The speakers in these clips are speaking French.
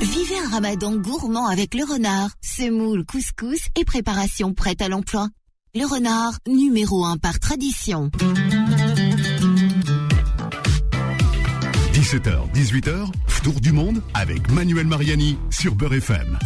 Vivez un ramadan gourmand avec le renard, semoule, couscous et préparation prête à l'emploi. Le renard, numéro 1 par tradition. 17h, 18h, Tour du monde avec Manuel Mariani sur Beurre FM.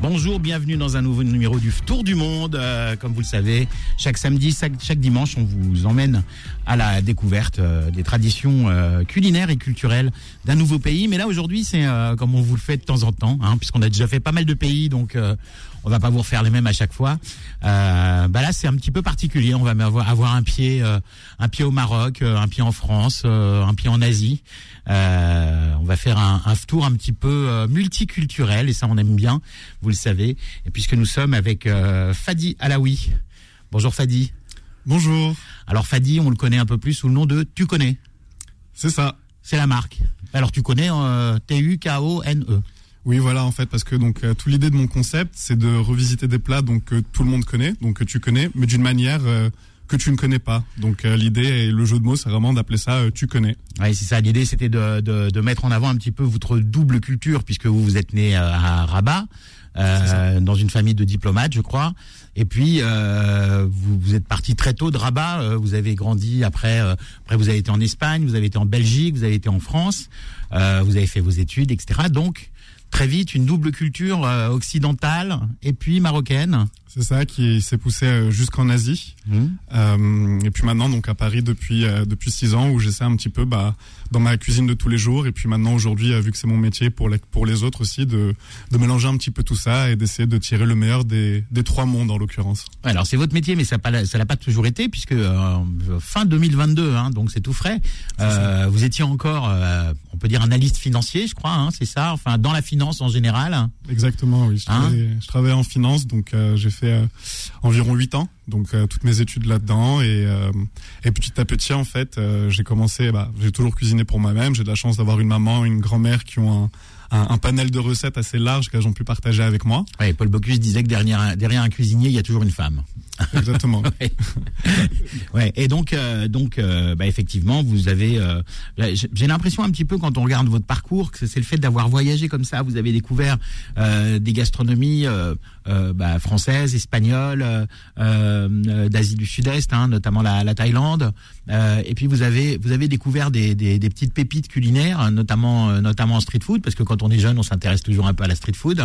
Bonjour, bienvenue dans un nouveau numéro du Tour du Monde. Euh, comme vous le savez, chaque samedi, chaque, dimanche, on vous emmène à la découverte euh, des traditions euh, culinaires et culturelles d'un nouveau pays. Mais là, aujourd'hui, c'est comme on vous le fait de temps en temps, hein, puisqu'on a déjà fait pas mal de pays, donc on va pas vous refaire les mêmes à chaque fois. bah là, c'est un petit peu particulier. On va avoir, avoir un pied, un pied au Maroc, un pied en France, un pied en Asie. on va faire un, un, tour un petit peu multiculturel et ça, on aime bien vous le savez. Et puisque nous sommes avec euh, Fadi Alaoui. Bonjour Fadi. Bonjour. Alors Fadi, on le connaît un peu plus sous le nom de Tu connais. C'est ça. C'est la marque. Alors tu connais euh, T-U-K-O-N-E. Oui, voilà, en fait, parce que donc euh, toute l'idée de mon concept, c'est de revisiter des plats donc que tout le monde connaît, donc que tu connais, mais d'une manière que tu ne connais pas. Donc euh, l'idée et le jeu de mots, c'est vraiment d'appeler ça euh, tu connais. Oui, c'est ça. L'idée, c'était de, de, de, mettre en avant un petit peu votre double culture, puisque vous vous êtes né euh, à Rabat, euh, dans une famille de diplomates, je crois. Et puis euh, vous, vous, êtes parti très tôt de Rabat. vous avez grandi après. après, vous avez été en Espagne, vous avez été en Belgique, vous avez été en France. vous avez fait vos études, etc. Donc très vite une double culture occidentale et puis marocaine. C'est ça qui s'est poussé euh, jusqu'en Asie. Mmh. Euh, et puis maintenant, donc à Paris depuis euh, depuis six ans, où j'essaie un petit peu bah, dans ma cuisine de tous les jours. Et puis maintenant, aujourd'hui, euh, vu que c'est mon métier pour les, pour les autres aussi, de, de mélanger un petit peu tout ça et d'essayer de tirer le meilleur des, des trois mondes en l'occurrence. alors c'est votre métier, mais ça l'a pas toujours été, puisque fin 2022, hein, donc c'est tout frais. vous étiez encore, on peut dire, analyste financier, je crois, hein, c'est ça. Enfin, dans la finance en général. Exactement, oui. Je, hein je travaillais en finance, donc j'ai fait euh, environ 8 ans, donc euh, toutes mes études là-dedans et, euh, et petit à petit en fait j'ai commencé, bah, j'ai toujours cuisiné pour moi-même. J'ai de la chance d'avoir une maman, une grand-mère qui ont un un, panel de recettes assez large qu'elles ont pu partager avec moi. Oui, Paul Bocuse disait que derrière, derrière un cuisinier, il y a toujours une femme. Exactement. ouais. Et donc, euh, donc, euh, bah, effectivement, vous avez. Euh, j'ai l'impression un petit peu quand on regarde votre parcours que c'est le fait d'avoir voyagé comme ça. Vous avez découvert des gastronomies bah, françaises, espagnoles, d'Asie du Sud-Est, hein, notamment la, la Thaïlande. et puis vous avez vous avez découvert des, des, des petites pépites culinaires, notamment notamment en street food, parce que quand on est jeune, on s'intéresse toujours un peu à la street food.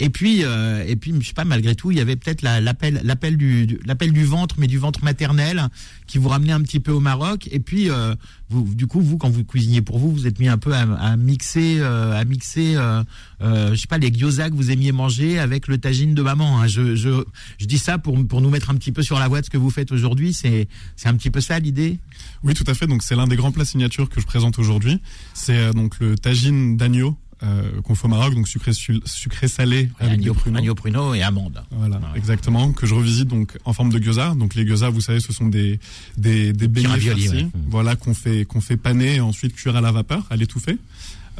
Et puis et puis je sais pas, malgré tout, il y avait peut-être l'appel l'appel du l'appel du ventre, mais du ventre maternel, qui vous ramenait un petit peu au Maroc. Et puis, euh, du coup, vous, quand vous cuisiniez pour vous, vous êtes mis un peu à, mixer, à mixer, euh, euh, je sais pas, les gyoza que vous aimiez manger avec le tagine de maman. Hein. Je, je, je dis ça pour, pour nous mettre un petit peu sur la voie de ce que vous faites aujourd'hui. C'est, c'est un petit peu ça l'idée? Oui, tout à fait. Donc, c'est l'un des grands plats signatures que je présente aujourd'hui. C'est donc le tagine d'agneau euh, qu'on fait au Maroc, donc sucré, sucré salé, agneau, pruneau. pruneau et amande. Voilà, exactement, que je revisite donc en forme de gyoza. Donc les gyoza, vous savez, ce sont des des, des beignets farcis, voilà qu'on fait qu'on fait paner et ensuite cuire à la vapeur, à l'étouffer.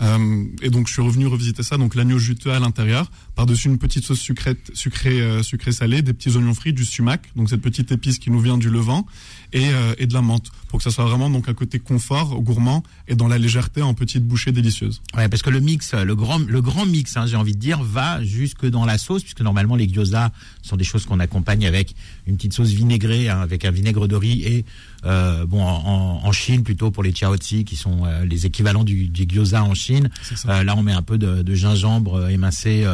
Euh, et donc je suis revenu revisiter ça, donc l'agneau juteux à l'intérieur, par-dessus une petite sauce sucrée, sucrée, euh, sucrée salée, des petits oignons frits, du sumac, donc cette petite épice qui nous vient du Levant, et, euh, et de la menthe, pour que ça soit vraiment donc un côté confort, gourmand, et dans la légèreté en petites bouchées délicieuses. Ouais, parce que le mix, le grand, le grand mix, hein, j'ai envie de dire, va jusque dans la sauce, puisque normalement les gyoza sont des choses qu'on accompagne avec une petite sauce vinaigrée, hein, avec un vinaigre de riz et euh, bon en, en, Chine plutôt pour les chaozi qui sont euh, les équivalents du, du gyoza en Chine. Euh, là on met un peu de, de gingembre émincé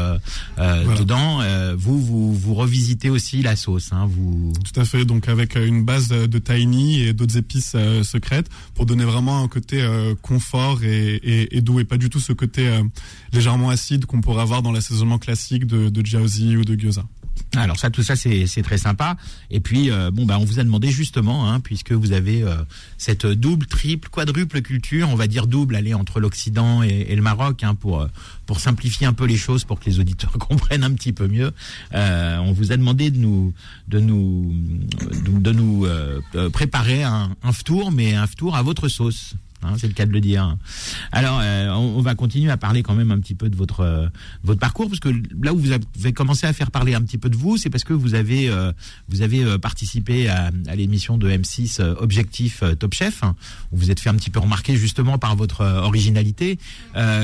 dedans. vous, vous vous revisitez aussi la sauce, hein, vous. Tout à fait. Donc avec une base de tahini et d'autres épices secrètes pour donner vraiment un côté confort et, et, et, doux et pas du tout ce côté légèrement acide qu'on pourrait avoir dans l'assaisonnement classique de, de jiaozi ou de gyoza. Alors ça, tout ça, c'est très sympa. Et puis, euh, bon, bah, on vous a demandé justement, hein, puisque vous avez euh, cette double, triple, quadruple culture, on va dire double, aller entre l'Occident et, le Maroc, hein, pour euh, pour simplifier un peu les choses, pour que les auditeurs comprennent un petit peu mieux. on vous a demandé de nous de nous de, nous préparer un, un tour, mais un tour à votre sauce. Hein, c'est le cas de le dire. Alors, euh, on, va continuer à parler quand même un petit peu de votre euh, votre parcours, parce que là où vous avez commencé à faire parler un petit peu de vous, c'est parce que vous avez euh, vous avez participé à, à l'émission de M6 Objectif Top Chef, hein, où vous êtes fait un petit peu remarquer justement par votre originalité.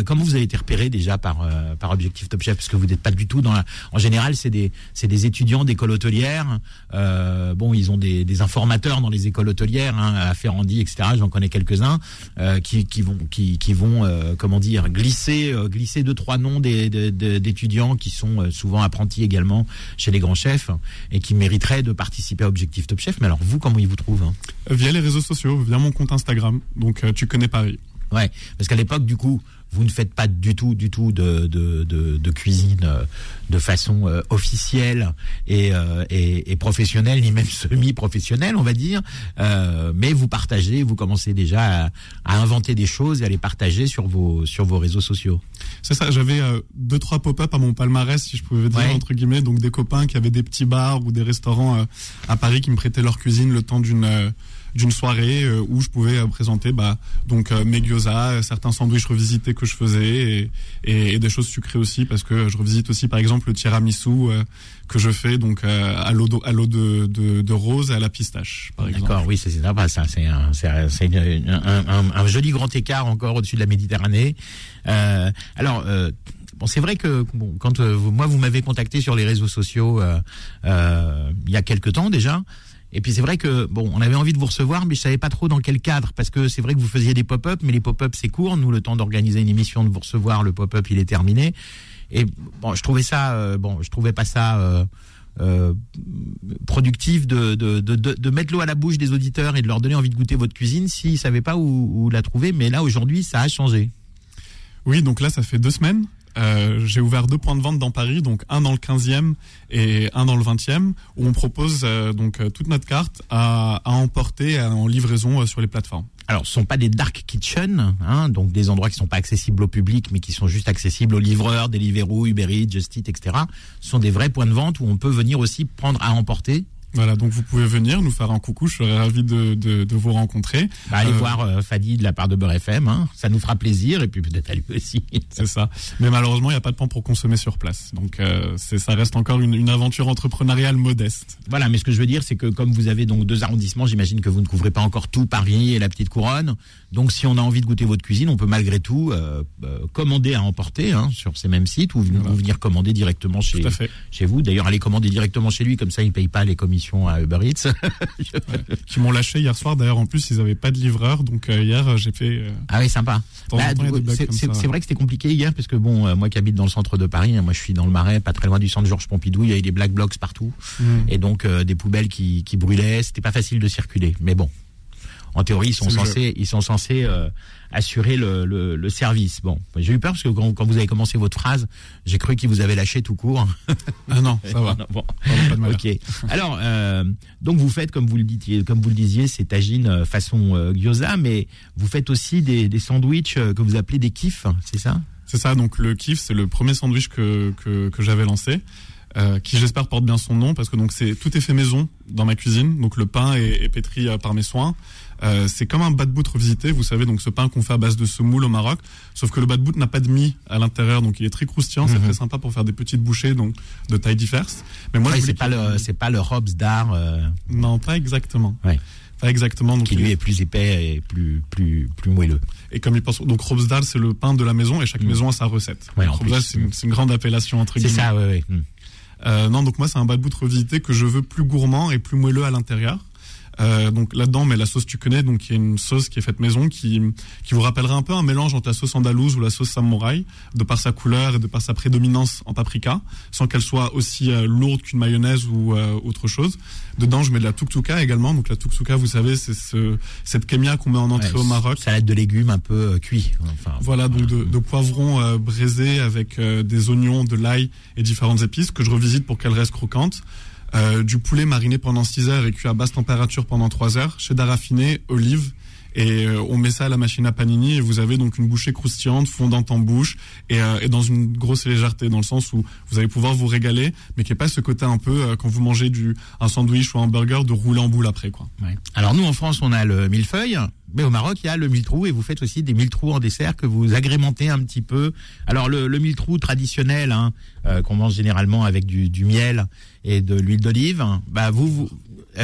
comment vous avez été repéré déjà par par Objectif Top Chef, parce que vous n'êtes pas du tout dans la. En général, c'est des c'est des étudiants d'école hôtelière. bon, ils ont des, des informateurs dans les écoles hôtelières, hein, à Ferrandi, etc. J'en connais quelques-uns. Euh, qui, qui, vont, qui, qui vont euh, comment dire, glisser, euh, glisser deux trois noms d'étudiants qui sont souvent apprentis également chez les grands chefs et qui mériteraient de participer à Objectif Top Chef. Mais alors vous, comment ils vous trouvent hein? Via les réseaux sociaux, via mon compte Instagram. Donc tu connais Paris. Ouais, parce qu'à l'époque, du coup, vous ne faites pas du tout, du tout de, de, de, cuisine euh, de façon euh, officielle et, euh, et, et, professionnelle, ni même semi-professionnelle, on va dire. mais vous partagez, vous commencez déjà à, à, inventer des choses et à les partager sur vos, sur vos réseaux sociaux. C'est ça, j'avais deux, trois pop-up à mon palmarès, si je pouvais dire, entre guillemets, donc des copains qui avaient des petits bars ou des restaurants à Paris qui me prêtaient leur cuisine le temps d'une d'une soirée euh, où je pouvais euh, présenter bah, donc euh, mes gyoza, certains sandwichs revisités que je faisais et, et, des choses sucrées aussi parce que je revisite aussi par exemple le tiramisu que je fais donc à l'eau à l'eau de, de, de, rose et à la pistache. D'accord, oui, c'est sympa ça, c'est un, un, un, un, joli grand écart encore au-dessus de la Méditerranée. Euh, alors Bon, c'est vrai que bon, quand moi vous m'avez contacté sur les réseaux sociaux euh, euh, il y a quelque temps déjà, et puis c'est vrai que bon, on avait envie de vous recevoir, mais je savais pas trop dans quel cadre, parce que c'est vrai que vous faisiez des pop-up, mais les pop-up c'est court. Nous, le temps d'organiser une émission, de vous recevoir, le pop-up il est terminé. Et bon, je trouvais ça, euh, bon, je trouvais pas ça. Euh, euh, productif de, de, de, de mettre l'eau à la bouche des auditeurs et de leur donner envie de goûter votre cuisine s'ils ne savaient pas où, où la trouver. Mais là, aujourd'hui, ça a changé. Oui, donc là, ça fait deux semaines. Euh, j'ai ouvert deux points de vente dans Paris, donc un dans le 15e et un dans le 20e, où on propose euh, donc euh, toute notre carte à, à emporter en livraison sur les plateformes. Alors, ce sont pas des dark kitchen, hein, donc des endroits qui sont pas accessibles au public, mais qui sont juste accessibles aux livreurs, Deliveroo, Uber Eats, Just Eat, etc. Ce sont des vrais points de vente où on peut venir aussi prendre à emporter voilà, donc vous pouvez venir nous faire un coucou, je serais ravi de, de, de vous rencontrer. Bah, allez euh, voir euh, Fadi de la part de Beurre FM, hein. ça nous fera plaisir, et puis peut-être à lui aussi. c'est ça. Mais malheureusement, il n'y a pas de pain pour consommer sur place. Donc euh, c'est ça reste encore une, une, aventure entrepreneuriale modeste. Voilà, mais ce que je veux dire, c'est que comme vous avez donc deux arrondissements, j'imagine que vous ne couvrez pas encore tout Paris et la petite couronne. Donc si on a envie de goûter votre cuisine, on peut malgré tout commander à emporter hein, sur ces mêmes sites ou, venir commander directement chez, chez vous. D'ailleurs, allez commander directement chez lui, comme ça il ne paye pas les commissions à Uber Eats. Qui m'ont lâché hier soir. D'ailleurs, en plus, ils n'avaient pas de livreur. Donc euh, hier, j'ai fait. Euh, ah oui, sympa. Bah, c'est vrai que c'était compliqué hier parce que bon, euh, moi qui habite dans le centre de Paris, hein, moi je suis dans le Marais, pas très loin du centre Georges Pompidou. Il y avait des black blocs partout mm. et donc des poubelles qui, qui brûlaient. C'était pas facile de circuler. Mais bon, en théorie, ils sont censés, ils sont censés euh, assurer le, le, le, service. Bon, j'ai eu peur parce que quand, quand, vous avez commencé votre phrase, j'ai cru qu'ils vous avaient lâché tout court. ah non, ça va. bon. ok. Alors, euh, donc vous faites comme vous le disiez, comme vous le disiez, c'est tagine euh, façon euh, gyoza, mais vous faites aussi des, des sandwichs euh, que vous appelez des kifs, c'est ça? C'est ça. Donc le kif, c'est le premier sandwich que que, que j'avais lancé. Euh, qui j'espère porte bien son nom parce que donc c'est tout est fait maison dans ma cuisine. Donc le pain est, est pétri par mes soins. Euh, c'est comme un bad boot revisité, vous savez, donc ce pain qu'on fait à base de semoule au Maroc, sauf que le bad boot n'a pas de mie à l'intérieur, donc il est très croustillant, c'est mhm. très sympa pour faire des petites bouchées, donc de taille diverse. Mais moi, c'est pas le, c'est pas le Robs d'art. Euh... Non, pas exactement. Ouais. Pas exactement. Donc qui lui est plus épais et plus plus plus moelleux. Et comme il pense, donc Robsdal c'est le pain de la maison et chaque mhm. maison a sa recette. Ouais, c'est une, une, grande appellation entre guillemets. C'est ça, ouais, ouais. Euh, non, donc moi c'est un bad boot revisité que je veux plus gourmand et plus moelleux à l'intérieur. Euh, donc là-dedans, mais la sauce tu connais, donc il y a une sauce qui est faite maison qui qui vous rappellera un peu un mélange entre la sauce andalouse ou la sauce samouraï, de par sa couleur et de par sa prédominance en paprika, sans qu'elle soit aussi euh, lourde qu'une mayonnaise ou euh, autre chose. Dedans, je mets de la tuktuka également. Donc la tuktuka, vous savez, c'est ce, cette kémia qu'on met en entrée au Maroc. Salade de légumes un peu cuit. Enfin, voilà, donc de, de poivrons braisés avec des oignons, de l'ail et différentes épices que je revisite pour qu'elles restent croquantes. Euh, du poulet mariné pendant 6 heures et cuit à basse température pendant 3 heures, cheddar raffiné, olive, et euh, on met ça à la machine à panini et vous avez donc une bouchée croustillante, fondante en bouche et, euh, et, dans une grosse légèreté dans le sens où vous allez pouvoir vous régaler, mais qui est pas ce côté un peu quand vous mangez du un sandwich ou un burger de rouler en boule après quoi. Ouais. Alors nous en France on a le millefeuille Mais au Maroc, il y a le mille-trou et vous faites aussi des mille-trous en dessert que vous agrémentez un petit peu. Alors le, le mille-trou traditionnel hein, euh, qu'on mange généralement avec du, du, miel et de l'huile d'olive, bah vous, vous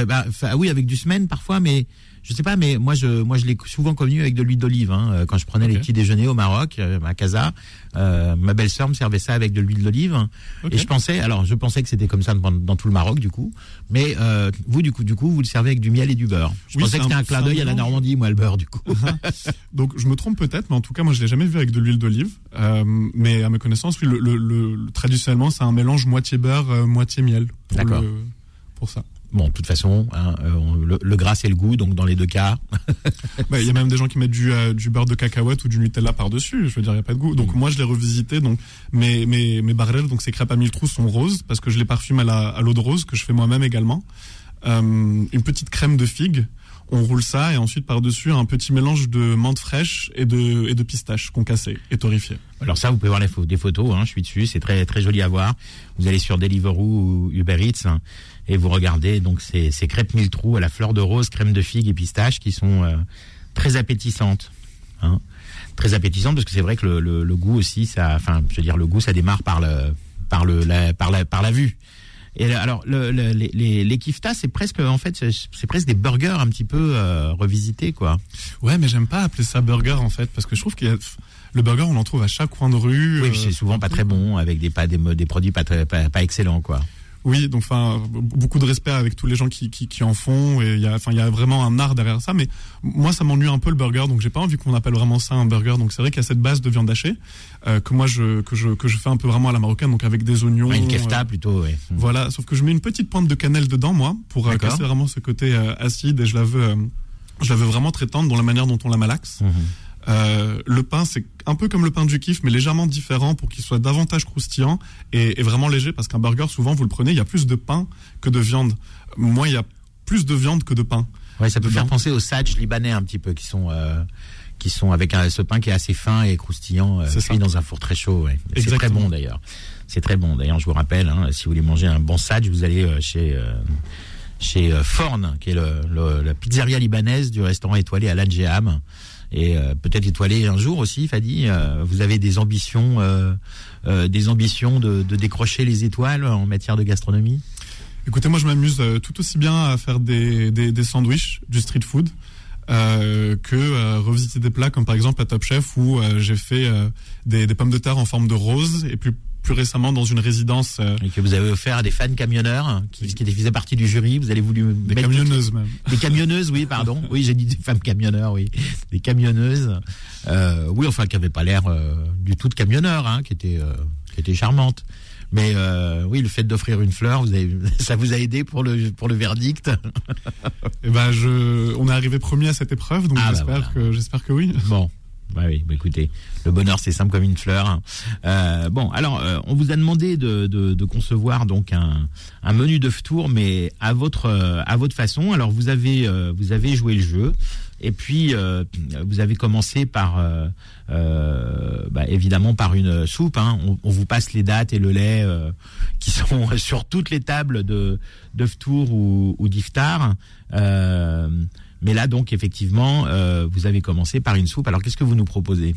bah, oui avec du semaine parfois, mais je sais pas, mais moi je moi je l'ai souvent connu avec de l'huile d'olive. Hein, euh, quand je prenais les petits déjeuners au Maroc, euh, à Casa, euh, ma belle-sœur me servait ça avec de l'huile d'olive. Et je pensais, alors je pensais que c'était comme ça dans, tout le Maroc du coup, mais euh, vous du coup du coup vous le servez avec du miel et du beurre. Je pensais que c'était un, clin d'œil à la Normandie, moi le beurre du coup. Donc je me trompe peut-être, mais en tout cas moi je l'ai jamais vu avec de l'huile d'olive. Euh, mais à ma connaissance, oui, le, le, le, traditionnellement c'est un mélange moitié beurre, moitié miel. D'accord. Pour ça. Bon, de toute façon, hein, euh, le, gras c'est le goût, donc dans les deux cas. Bah, il y a même des gens qui mettent du, euh, du beurre de cacahuète ou du Nutella par-dessus. Je veux dire, il n'y a pas de goût. Donc mm. moi, je l'ai revisité. Donc mes mes mes barrels, donc ces crêpes à mille trous sont roses parce que je les parfume à la à l'eau de rose que je fais moi-même également. Euh, une petite crème de figue. On roule ça et ensuite par-dessus un petit mélange de menthe fraîche et de et de pistache concassée et torréfiée. Alors ça, vous pouvez voir les des photos. Hein, je suis dessus, c'est très très joli à voir. Vous allez sur Deliveroo ou Uber Eats et vous regardez donc ces, ces crêpes mille trous à la fleur de rose, crème de figue et pistache qui sont euh, très appétissantes. Hein. Très appétissantes parce que c'est vrai que le, le, goût aussi, ça, enfin, je veux dire, le goût, ça démarre par le, par le, la, par la, par la vue. Et alors, le, les, les, les kiftas, c'est presque, en fait, c'est presque des burgers un petit peu euh, revisités, quoi. Ouais, mais j'aime pas appeler ça burger, en fait, parce que je trouve qu'il y a le burger, on en trouve à chaque coin de rue. Oui, c'est souvent pas très bon, avec des pas des, des produits pas, très, pas, pas excellents, quoi. Oui, donc enfin beaucoup de respect avec tous les gens qui, qui, qui en font et il y a enfin il y a vraiment un art derrière ça mais moi ça m'ennuie un peu le burger donc j'ai pas envie qu'on appelle vraiment ça un burger donc c'est vrai qu'il y a cette base de viande hachée euh, que moi je que je que je fais un peu vraiment à la marocaine donc avec des oignons une kefta euh, plutôt ouais. Voilà, sauf que je mets une petite pointe de cannelle dedans moi pour euh, casser vraiment ce côté acide et je la veux je la veux vraiment très tendre dans la manière dont on la malaxe. Mhm. Euh, le pain, c'est un peu comme le pain du kiff, mais légèrement différent pour qu'il soit davantage croustillant et, vraiment léger, parce qu'un burger, souvent, vous le prenez, il y a plus de pain que de viande. Moi, il y a plus de viande que de pain. Ouais, ça peut faire penser aux sadj libanais un petit peu, qui sont euh, qui sont avec un, ce pain qui est assez fin et croustillant, euh, cuit dans un four très chaud. Ouais. C'est très bon d'ailleurs. C'est très bon. D'ailleurs, je vous rappelle, hein, si vous voulez manger un bon sadj, vous allez euh, chez chez Forn, qui est le, la pizzeria libanaise du restaurant étoilé à l'Adjeham et euh, peut-être étoilé un jour aussi, Fadi. Euh, vous avez des ambitions, euh, des ambitions de, décrocher les étoiles en matière de gastronomie? Écoutez, moi je m'amuse tout aussi bien à faire des, des, sandwichs, du street food. Euh, que revisiter des plats comme par exemple à Top Chef où j'ai fait des, des, pommes de terre en forme de rose et puis plus récemment dans une résidence. Euh, et que vous avez offert à des fans camionneurs hein, qui, qui faisaient partie du jury. Vous allez voulu des camionneuses même. Des camionneuses, oui, pardon. Oui, j'ai dit des femmes camionneurs, oui, des camionneuses. Euh, oui, enfin, qui n'avaient pas l'air euh, du tout de camionneurs, hein, qui étaient euh, qui étaient charmantes. Mais euh, oui, le fait d'offrir une fleur, vous avez, ça vous a aidé pour le pour le verdict. Eh ben, je, on est arrivé premier à cette épreuve, donc ah, bah j'espère que j'espère que oui. Bon, bah oui, bah écoutez, le bonheur c'est simple comme une fleur. Euh, bon, alors euh, on vous a demandé de, de, de concevoir donc un, un, menu de tour, mais à votre euh, à votre façon. Alors vous avez euh, vous avez joué le jeu, et puis vous avez commencé par bah, évidemment par une soupe. Hein. On, vous passe les dates et le lait qui sont sur toutes les tables de de tour ou, ou d'iftar. Mais là, donc, effectivement, euh, vous avez commencé par une soupe. Alors, qu'est-ce que vous nous proposez?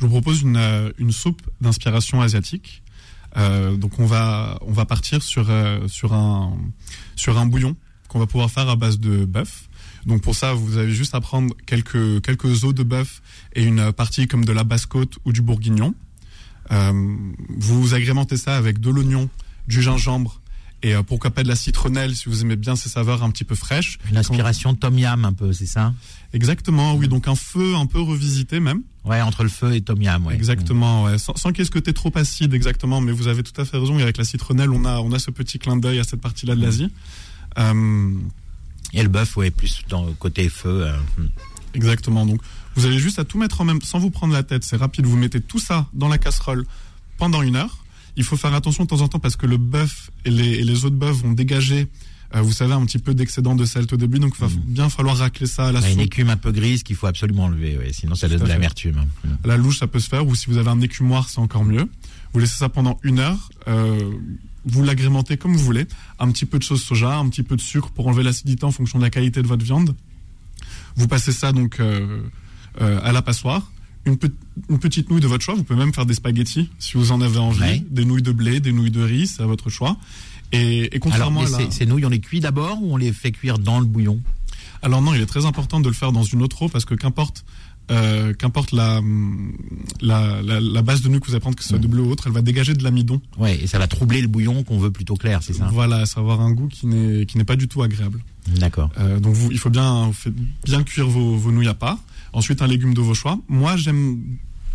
Je vous propose une, euh, une soupe d'inspiration asiatique. Euh, donc, on va, on va partir sur, euh, sur, un, sur un bouillon qu'on va pouvoir faire à base de bœuf. Donc, pour ça, vous avez juste à prendre quelques, quelques os de bœuf et une partie comme de la basse-côte ou du bourguignon. Euh, vous agrémentez ça avec de l'oignon, du gingembre, et euh, pourquoi pas de la citronnelle si vous aimez bien ces saveurs un petit peu fraîches. Une inspiration tom yam un peu, c'est ça? Exactement, oui. Donc un feu un peu revisité même. Ouais, entre le feu et tom yam. Ouais. Exactement, ouais. Sans, sans qu'il y ait ce côté trop acide, exactement. Mais vous avez tout à fait raison. Et avec la citronnelle, on a on a ce petit clin d'œil à cette partie-là de l'Asie. Euh... Et le bœuf, ouais, plus dans le côté feu. Euh... Mm. Exactement. Donc vous avez juste à tout mettre en même, sans vous prendre la tête. C'est rapide. Vous mettez tout ça dans la casserole pendant une heure. Il faut faire attention de temps en temps parce que le bœuf et les, et les autres bœufs vont dégager euh, vous savez, un petit peu d'excédent de sel au début, donc il va mmh. bien falloir racler ça à la soupe. Une écume un peu grise qu'il faut absolument enlever, ouais, sinon ça donne de l'amertume. Mmh. La louche, ça peut se faire, ou si vous avez un écumoire, c'est encore mieux. Vous laissez ça pendant une heure, euh, vous l'agrémentez comme vous voulez, un petit peu de sauce soja, un petit peu de sucre pour enlever l'acidité en fonction de la qualité de votre viande. Vous passez ça donc à la passoire. Une, une, petite nouille de votre choix. Vous pouvez même faire des spaghettis si vous en avez envie. Des nouilles de blé, des nouilles de riz, c'est à votre choix. Et, et contrairement Alors, à ces nouilles, on les cuit d'abord ou on les fait cuire dans le bouillon? Alors non, il est très important de le faire dans une autre eau parce que qu'importe euh, qu'importe la, la, la, base de nouilles que vous allez prendre, que ce soit de bleu ou autre, elle va dégager de l'amidon. Ouais, et ça va troubler le bouillon qu'on veut plutôt clair, c'est ça? Voilà, ça va avoir un goût qui n'est qui n'est pas du tout agréable. D'accord. Euh, donc vous, il faut bien, bien cuire vos, vos nouilles à part. Ensuite, un légume de vos choix. Moi, j'aime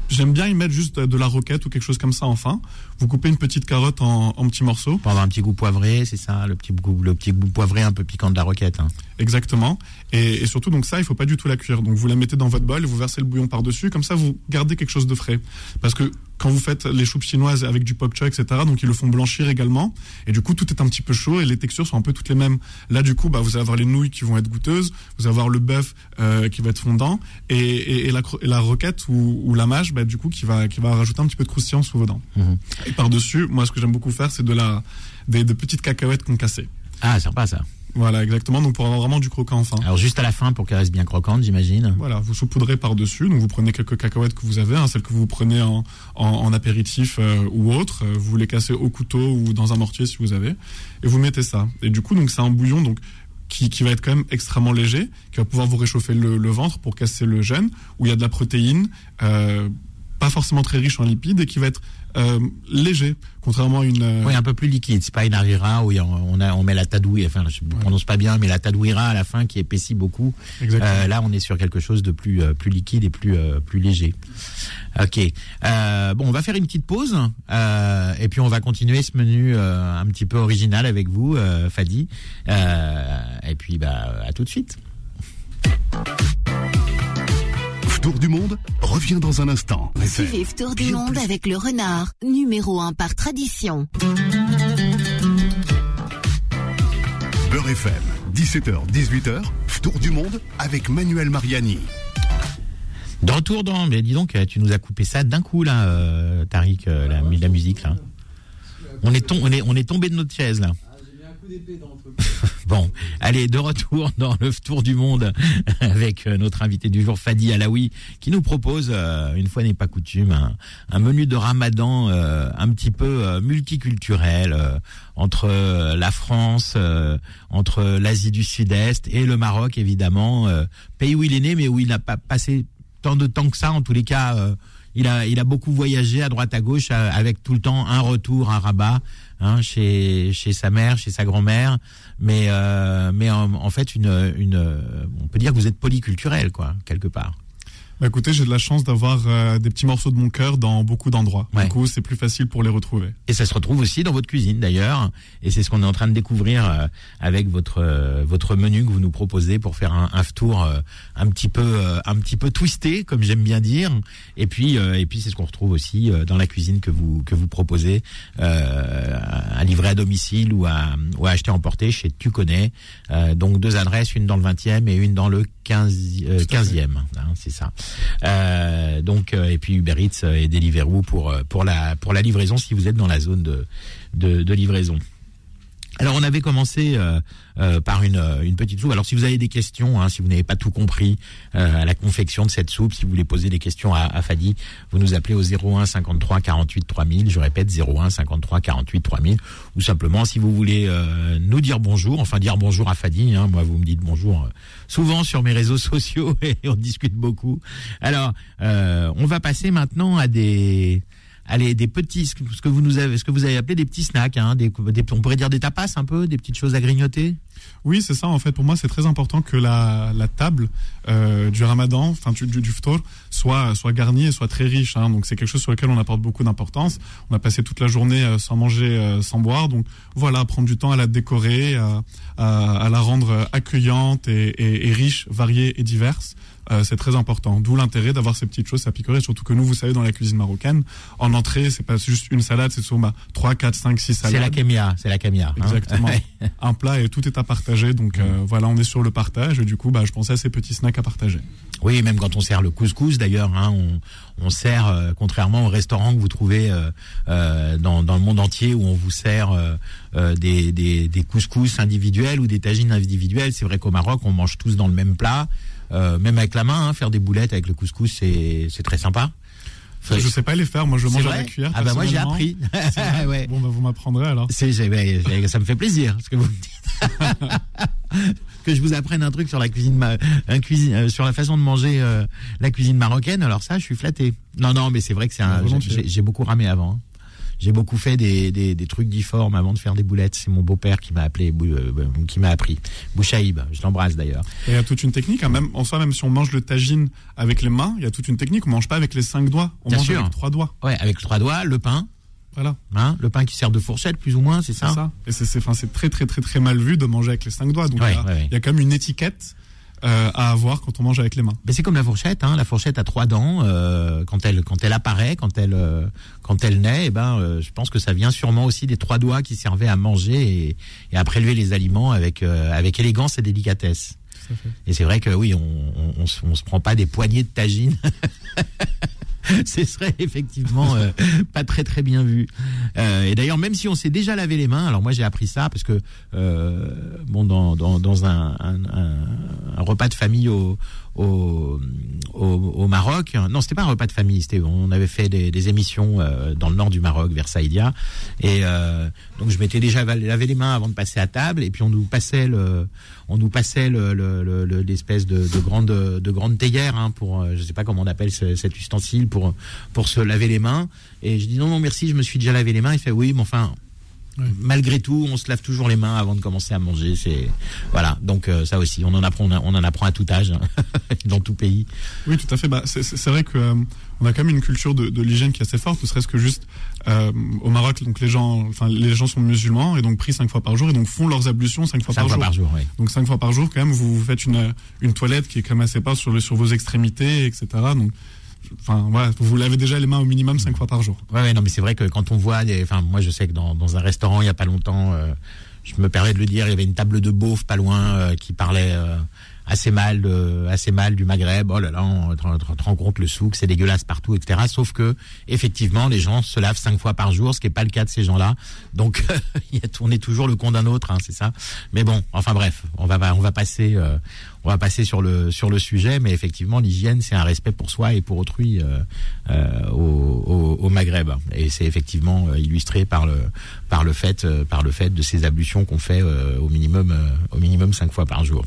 J'aime bien y mettre juste de la roquette ou quelque chose comme ça enfin. Vous coupez une petite carotte en, petits morceaux. Pour avoir un petit goût poivré, c'est ça, le petit goût, le petit goût poivré un peu piquant de la roquette. Hein. Exactement. Et, surtout, donc ça, il faut pas du tout la cuire. Donc vous la mettez dans votre bol et vous versez le bouillon par-dessus. Comme ça, vous gardez quelque chose de frais. Parce que quand vous faites les choupes chinoises avec du choy, etc., donc ils le font blanchir également. Et du coup, tout est un petit peu chaud et les textures sont un peu toutes les mêmes. Là, du coup, bah, vous allez avoir les nouilles qui vont être goûteuses, vous allez avoir le bœuf euh, qui va être fondant et, et, la, la, roquette ou, ou, la mâche, bah, du coup, qui va, qui va rajouter un petit peu de croustillant sous vos dents. Mhm. Et par-dessus, moi, ce que j'aime beaucoup faire, c'est de la, des, de petites cacahuètes concassées. Ah, sympa ça. Voilà, exactement. Donc pour avoir vraiment du croquant enfin. Alors juste à la fin pour qu'elle reste bien croquante, j'imagine. Voilà, vous saupoudrez par-dessus. Donc vous prenez quelques cacahuètes que vous avez, hein, celles que vous prenez en, en, apéritif euh, ou autre. Euh, vous les cassez au couteau ou dans un mortier si vous avez, et vous mettez ça. Et du coup, donc c'est un bouillon donc qui, qui, va être quand même extrêmement léger, qui va pouvoir vous réchauffer le, le ventre pour casser le gène, où il y a de la protéine, euh, pas forcément très riche en lipides, et qui va être euh, léger, contrairement à une. Euh, oui, un peu plus liquide. C'est pas une harira où on, a, on met la tadouille, enfin, je ne prononce pas bien, mais la tadouira à la fin qui épaissit beaucoup. Euh, là, on est sur quelque chose de plus, plus liquide et plus, plus léger. Ok. bon, on va faire une petite pause et puis on va continuer ce menu un petit peu original avec vous, Fadi. et puis, bah, à tout de suite. Tour du monde revient dans un instant. Suivez Tour du monde avec le renard, numéro 1 par tradition. Beurre FM, 17h, 18h, Tour du monde avec Manuel Mariani. De retour dans, mais dis donc, tu nous as coupé ça d'un coup là, euh, Tariq, euh, la, la, musique là. On est, on est, on est tombé de notre chaise là. bon, allez, de retour dans le tour du monde avec euh, notre invité du jour, Fadi Alaoui, qui nous propose, euh, une fois n'est pas coutume, un, menu de ramadan euh, un petit peu multiculturel entre la France, entre l'Asie du Sud-Est et le Maroc, évidemment, pays où il est né, mais où il n'a pas passé tant de temps que ça, en tous les cas. il a, il a beaucoup voyagé à droite à gauche avec tout le temps un retour à Rabat hein, chez chez sa mère, chez sa grand-mère, mais euh, mais en, en, fait une une on peut dire que vous êtes polyculturel quoi quelque part. Bah écoutez, j'ai de la chance d'avoir euh, des petits morceaux de mon cœur dans beaucoup d'endroits. Du coup, c'est plus facile pour les retrouver. Et ça se retrouve aussi dans votre cuisine d'ailleurs. Et c'est ce qu'on est en train de découvrir euh, avec votre euh, votre menu que vous nous proposez pour faire un, un tour un petit peu un petit peu twisté, comme j'aime bien dire. Et puis et puis c'est ce qu'on retrouve aussi dans la cuisine que vous que vous proposez à livrer à domicile ou à ou à acheter emporter chez Tu connais. donc deux adresses, une dans le 20e et une dans le 15 15e. Hein, c'est ça. Euh, donc euh, et puis Uber Eats et Deliveroo pour euh, pour la pour la livraison si vous êtes dans la zone de, de, de livraison. Alors on avait commencé euh, euh, par une, une petite soupe. Alors si vous avez des questions, hein, si vous n'avez pas tout compris euh, à la confection de cette soupe, si vous voulez poser des questions à, à Fadi, vous nous appelez au 01 53 48 3000. Je répète 01 53 48 3000. Ou simplement si vous voulez nous dire bonjour, enfin dire bonjour à Fadi. Hein, moi vous me dites bonjour souvent sur mes réseaux sociaux et on discute beaucoup. Alors on va passer maintenant à des allez, des petits, ce que vous avez, ce que vous avez appelé des petits snacks, hein, des, on pourrait dire des tapas un peu, des petites choses à grignoter? Oui, c'est ça. En fait, pour moi, c'est très important que la, table euh, du Ramadan, enfin du, du, soit soit garnie et soit très riche. Hein. Donc c'est quelque chose sur lequel on apporte beaucoup d'importance. On a passé toute la journée euh, sans manger, euh, sans boire. Donc voilà, prendre du temps à la décorer, à, la rendre accueillante et riche, variée et diverse. Euh, c'est très important. D'où l'intérêt d'avoir ces petites choses à picorer, surtout que nous, vous savez, dans la cuisine marocaine, en entrée, c'est pas juste une salade, c'est souvent 3, 4, 5, 6 salades. C'est la kémia, c'est la kémia. Hein. Exactement. un plat et tout est à partager. Donc euh, voilà, on est sur le partage et du coup, bah, je pensais à ces petits snacks à partager. Oui, même quand on sert le couscous, d'ailleurs, hein, on, on, sert, euh, contrairement au restaurant que vous trouvez dans, dans, le monde entier, où on vous sert des, des, des couscous individuels ou des tagines individuelles. C'est vrai qu'au Maroc, on mange tous dans le même plat. Même avec la main, hein, faire des boulettes avec le couscous, c'est c'est très sympa. Enfin, je sais pas les faire, moi je mange à la cuillère. Ah bah moi j'ai appris. ouais. Bon bah vous m'apprendrez alors. Ça me fait plaisir ce que vous me dites. que je vous apprenne un truc sur la cuisine, un cuisine, euh, sur la façon de manger euh, la cuisine marocaine. Alors ça, je suis flatté. Non non, mais c'est vrai que c'est un. J'ai beaucoup ramé avant. Hein. J'ai beaucoup fait des, des, des trucs difformes avant de faire des boulettes. C'est mon beau-père qui m'a appelé, euh, qui m'a appris. Bouchaïb, je l'embrasse d'ailleurs. il y a toute une technique, hein. même en soi, même si on mange le tagine avec les mains, il y a toute une technique. On mange pas avec les cinq doigts, on mange avec trois doigts. Ouais, avec trois doigts, le pain. Voilà. Hein, le pain qui sert de fourchette, plus ou moins, c'est ça. ça. Et c'est très très très très mal vu de manger avec les cinq doigts. Donc il y, a quand même une étiquette euh, à avoir quand on mange avec les mains. Mais c'est comme la fourchette, hein. la fourchette a trois dents. Euh, quand elle quand elle apparaît, quand elle euh, quand elle naît, eh ben je pense que ça vient sûrement aussi des trois doigts qui servaient à manger et, et à prélever les aliments avec avec élégance et délicatesse. Et c'est vrai que oui, on, on, on, se, on se prend pas des poignées de tagine. ce serait effectivement euh, pas très très bien vu. Euh, et d'ailleurs, même si on s'est déjà lavé les mains, alors moi j'ai appris ça parce que euh, bon dans, dans, dans un, un, un, repas de famille au, au, au, Maroc. Non, c'était pas un repas de famille. C'était on avait fait des, des émissions euh, dans le nord du Maroc, vers Saïdia, et euh, donc je m'étais déjà lavé les mains avant de passer à table, et puis on nous passait le, on nous passait le, l'espèce de, de grande de grande théière hein, pour, euh, je sais pas comment on appelle cet ustensile pour se laver les mains. Et je dis non non merci, je me suis déjà lavé les mains. Il fait oui, mais enfin Malgré tout, on se lave toujours les mains avant de commencer à manger. C'est voilà. Donc euh, ça aussi, on en apprend, on en apprend à tout âge hein, dans tout pays. Oui, tout à fait. Bah, c'est vrai que euh, on a quand même une culture de, de l'hygiène qui est assez forte. Ne serait-ce que juste euh, au Maroc, donc les gens, enfin les gens sont musulmans et donc prient cinq fois par jour et donc font leurs ablutions cinq fois par jour. Par jour oui. Donc cinq fois par jour, quand même, vous, vous faites une une toilette qui est quand même assez passe sur sur vos extrémités, etc. Donc enfin voilà, vous lavez déjà les mains au minimum cinq fois par jour. Ouais, non, mais c'est vrai que quand on voit, enfin moi je sais que dans, dans un restaurant il y a pas longtemps, euh, je me permets de le dire, il y avait une table de beauf pas loin euh, qui parlait euh, assez mal, assez mal du Maghreb. Oh là là, on te rend compte le souk, c'est dégueulasse partout, etc. Sauf que effectivement, les gens se lavent cinq fois par jour, ce qui est pas le cas de ces gens-là. Donc, on est toujours le con d'un autre, hein, c'est ça. Mais bon, enfin bref, on va on va passer. Euh, on va passer sur le sur le sujet, mais effectivement, l'hygiène, c'est un respect pour soi et pour autrui euh, euh, au, au, Maghreb, et c'est effectivement illustré par le par le fait par le fait de ces ablutions qu'on fait au minimum au minimum cinq fois par jour.